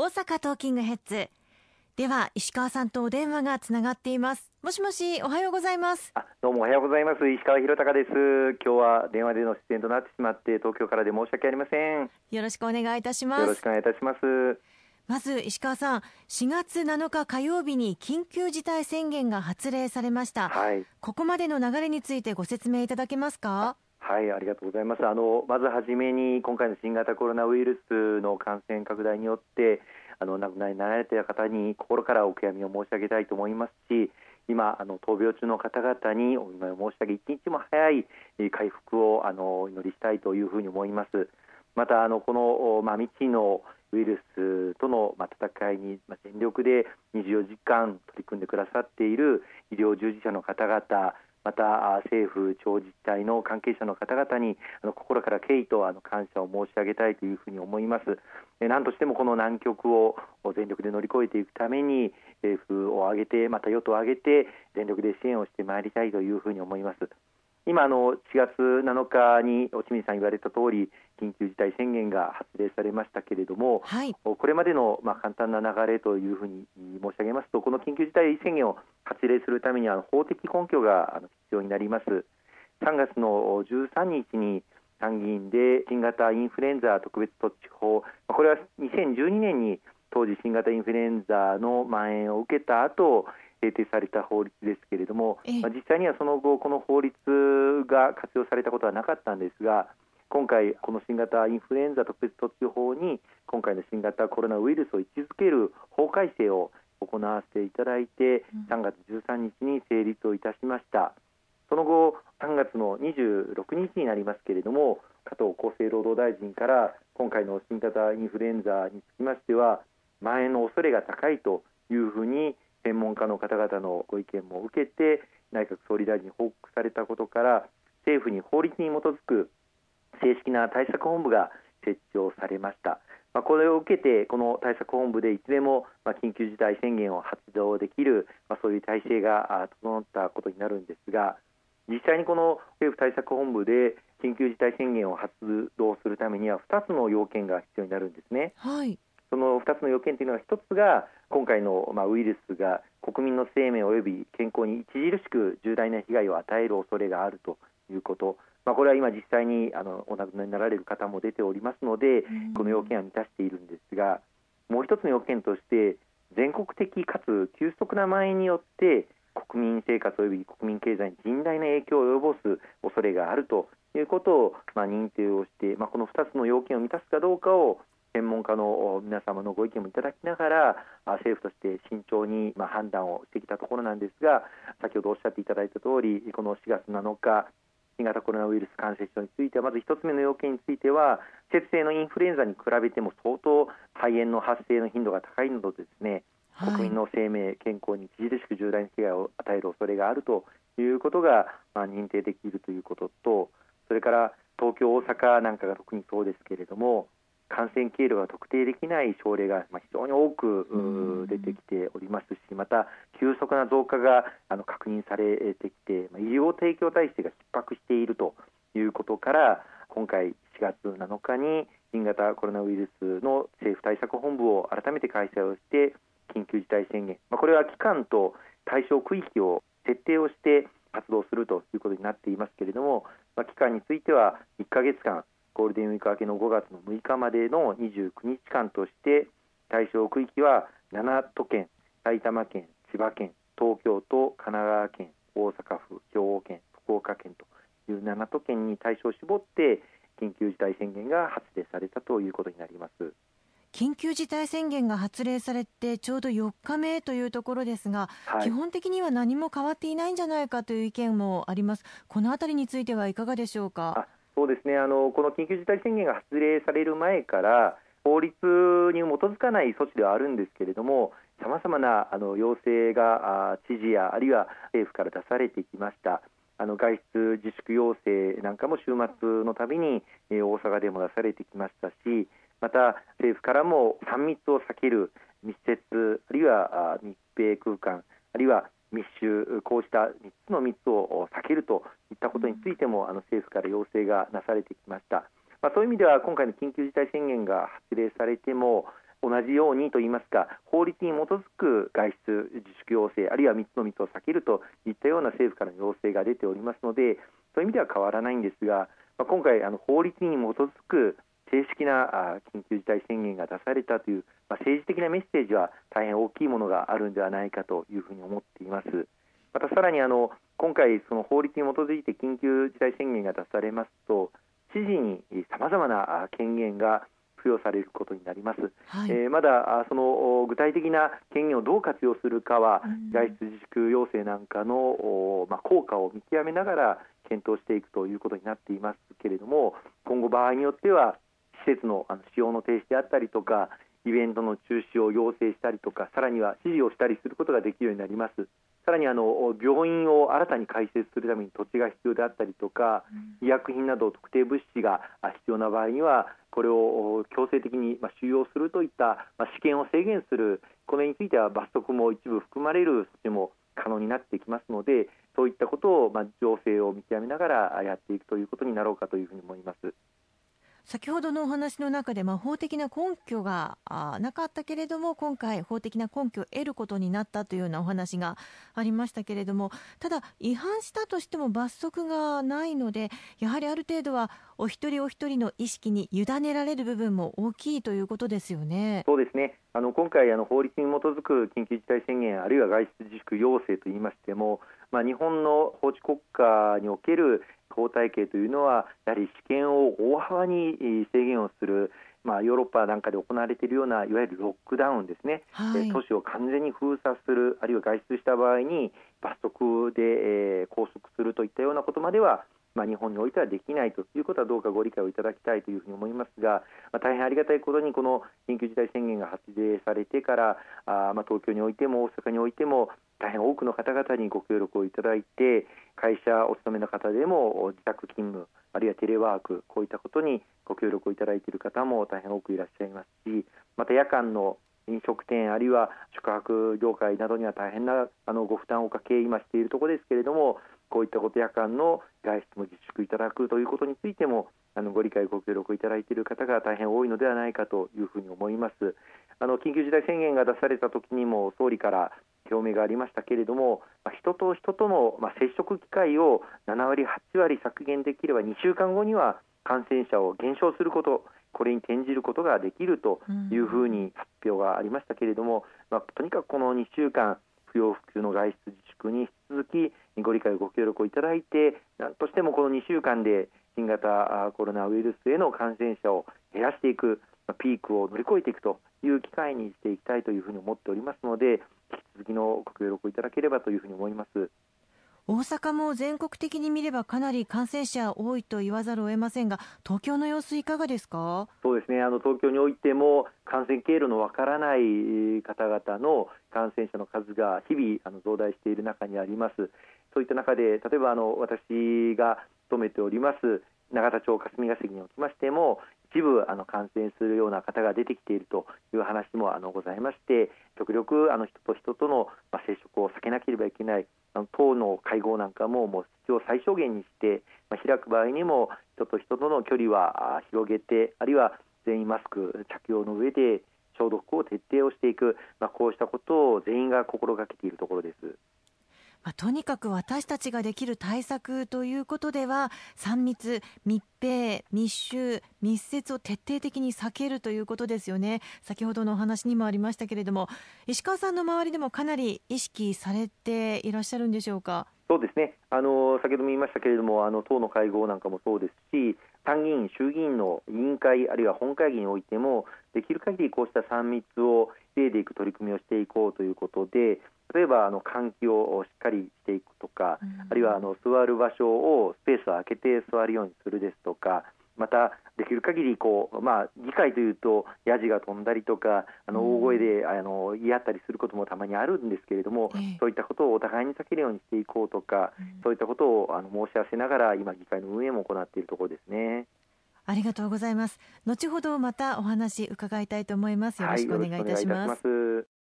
大阪トーキングヘッズ。では石川さんとお電話がつながっています。もしもしおはようございます。どうもおはようございます。石川博隆です。今日は電話での出演となってしまって東京からで申し訳ありません。よろしくお願いいたします。よろしくお願いいたします。まず石川さん4月7日火曜日に緊急事態宣言が発令されました、はい、ここまでの流れについてご説明いただけますか？はいありがとうございます。あのまずはじめに今回の新型コロナウイルスの感染拡大によってあの亡くなりになられた方に心からお悔やみを申し上げたいと思いますし今あの闘病中の方々にお見舞いを申し上げ一日も早い回復をあのお祈りしたいというふうに思います。またあのこの、まあ、未知のウイルスとの、ま、戦いに、ま、全力で24時間取り組んでくださっている医療従事者の方々また政府、地方自治体の関係者の方々にあの心から敬意とあの感謝を申し上げたいというふうに思います。え何としてもこの難局を全力で乗り越えていくために政府を挙げてまた与党を挙げて全力で支援をしてまいりたいというふうに思います。今の4月7日に清水さん言われた通り緊急事態宣言が発令されましたけれども、はい、これまでのまあ簡単な流れというふうに申し上げますとこの緊急事態宣言を発令するためには法的根拠が必要になります。3月の13日に参議院で新型インフルエンザ特別措置法これは2012年に当時新型インフルエンザの蔓延を受けた後制定された法律ですけれども、まあ、実際にはその後この法律が活用されたことはなかったんですが今回この新型インフルエンザ特別措置法に今回の新型コロナウイルスを位置づける法改正を行わせていただいて3月13日に成立をいたしました。その後3月の26日になりますけれども加藤厚生労働大臣から今回の新型インフルエンザにつきましては蔓延の恐れが高いというふうに専門家の方々のご意見も受けて内閣総理大臣に報告されたことから政府に法律に基づく正式な対策本部が設置をされました。まあ、これを受けてこの対策本部でいつでもま緊急事態宣言を発動できる、まあ、そういう体制が整ったことになるんですが実際にこの政府対策本部で緊急事態宣言を発動するためには2つの要件が必要になるんですね。はい、その2つの要件というのは1つが今回のまあウイルスが国民の生命及び健康に著しく重大な被害を与える恐れがあるということ、まあ、これは今、実際にあのお亡くなりになられる方も出ておりますので、この要件は満たしているんですが、もう一つの要件として、全国的かつ急速な蔓延によって国民生活及び国民経済に甚大な影響を及ぼす恐れがあるということを、まあ、認定をして、まあ、この2つの要件を満たすかどうかを専門家の皆様のご意見もいただきながら政府として慎重に判断をしてきたところなんですが先ほどおっしゃっていただいた通りこの4月7日新型コロナウイルス感染症についてはまず1つ目の要件については季節性のインフルエンザに比べても相当肺炎の発生の頻度が高いのでですね、国民の生命健康に著しく重大な被害を与える恐れがあるということが、まあ、認定できるということとそれから東京、大阪なんかが特にそうですけれども感染経路が特定できない症例が非常に多く出てきておりますしまた急速な増加があの確認されてきて医療提供体制が逼迫しているということから今回4月7日に新型コロナウイルスの政府対策本部を改めて開催をして緊急事態宣言、まあ、これは期間と対象区域を設定をして活動するということになっていますけれども、まあ、期間については1か月間ゴールデンウィーク明けの5月の6日までの29日間として対象区域は7都県埼玉県、千葉県、東京都、神奈川県、大阪府、兵庫県、福岡県という7都県に対象を絞って緊急事態宣言が発令されたということになります。緊急事態宣言が発令されてちょうど4日目というところですが、はい、基本的には何も変わっていないんじゃないかという意見もあります。このあたりについてはいかがでしょうか？そうですねあのこの緊急事態宣言が発令される前から法律に基づかない措置ではあるんですけれどもさまざまなあの要請が知事やあるいは政府から出されてきました。あの外出自粛要請なんかも週末のたびに、え大阪でも出されてきましたしまた政府からも3密を避ける密接あるいは密閉空間あるいは密集こうした3つの密を避けるといったことについてもあの政府から要請がなされてきました、まあ、そういう意味では今回の緊急事態宣言が発令されても同じようにといいますか法律に基づく外出自粛要請あるいは密の密を避けるといったような政府からの要請が出ておりますのでそういう意味では変わらないんですが、まあ、今回あの法律に基づく正式な緊急事態宣言が出されたという、まあ、政治的なメッセージは大変大きいものがあるんではないかというふうに思っています。またさらにあの今回、その法律に基づいて緊急事態宣言が出されますと知事にさまざまな権限が付与されることになります、はい、えー、まだその具体的な権限をどう活用するかは、外出自粛要請なんかの、まあ、効果を見極めながら検討していくということになっていますけれども今後、場合によっては施設のあの使用の停止であったりとかイベントの中止を要請したりとかさらには指示をしたりすることができるようになります。さらにあの病院を新たに開設するために土地が必要であったりとか、医薬品など特定物資が必要な場合にはこれを強制的に収容するといった試験を制限するこれについては罰則も一部含まれる措置も可能になってきますのでそういったことを、ま情勢を見極めながらやっていくということになろうかというふうに思います。先ほどのお話の中で、まあ、法的な根拠がなかったけれども今回、法的な根拠を得ることになったというようなお話がありましたけれどもただ、違反したとしても罰則がないのでやはりある程度はお一人お一人の意識に委ねられる部分も大きいということですよね。そうですねあの今回あの法律に基づく緊急事態宣言あるいは外出自粛要請といいましても、まあ、日本の法治国家における法体系というのはやはり試験を大幅に制限をするまあ、ヨーロッパなんかで行われているようないわゆるロックダウンですね、はい、都市を完全に封鎖するあるいは外出した場合に罰則で、えー、拘束するといったようなことまではまあ、日本においてはできないということはどうかご理解をいただきたいというふうに思いますが、まあ、大変ありがたいことにこの緊急事態宣言が発令されてからあ、まあ、東京においても大阪においても大変多くの方々にご協力をいただいて会社お勤めの方でも自宅勤務あるいはテレワークこういったことにご協力をいただいている方も大変多くいらっしゃいますしまた夜間の飲食店あるいは宿泊業界などには大変なあのご負担をかけ今しているところですけれどもこういったこと夜間の外出も自粛いただくということについてもあのご理解ご協力いただいている方が大変多いのではないかというふうに思います。あの緊急事態宣言が出された時にも総理から表明がありましたけれども、まあ、人と人との、まあ、接触機会を7割、8割削減できれば2週間後には感染者を減少することこれに転じることができるというふうに発表がありましたけれども、まあ、とにかくこの2週間不要不急の外出自粛に引き続きご理解ご協力をいただいて何としてもこの2週間で新型コロナウイルスへの感染者を減らしていくピークを乗り越えていくという機会にしていきたいというふうに思っておりますので引き続きのご協力いただければというふうに思います。大阪も全国的に見ればかなり感染者多いと言わざるを得ませんが東京の様子いかがですか？そうですね。あの東京においても感染経路のわからない方々の感染者の数が日々あの増大している中にあります。そういった中で例えばあの私が勤めております永田町霞が関におきましても一部あの感染するような方が出てきているという話もあのございまして極力あの人と人との、ま、接触を避けなければいけないあの党の会合なんかももう必要最小限にして、まあ、開く場合にも人と人との距離は広げてあるいは全員マスク着用の上で消毒を徹底をしていく、まあ、こうしたことを全員が心がけているところです。まあ、とにかく私たちができる対策ということでは3密、密閉、密集、密接を徹底的に避けるということですよね先ほどのお話にもありましたけれども石川さんの周りでもかなり意識されていらっしゃるんでしょうか？そうですねあの先ほども言いましたけれどもあの党の会合なんかもそうですし参議院、衆議院の委員会あるいは本会議においてもできる限りこうした3密を防いでいく取り組みをしていこうということで例えばあの換気をしっかりしていくとか、うん、あるいはあの座る場所をスペースを空けて座るようにするですとかまたできる限りこうまあ議会というとヤジが飛んだりとかあの大声であの言い合ったりすることもたまにあるんですけれども、そういったことをお互いに避けるようにしていこうとか、そういったことをあの申し合わせながら今議会の運営も行っているところですね。ありがとうございます。後ほどまたお話伺いたいと思います。よろしくお願いいたします。はい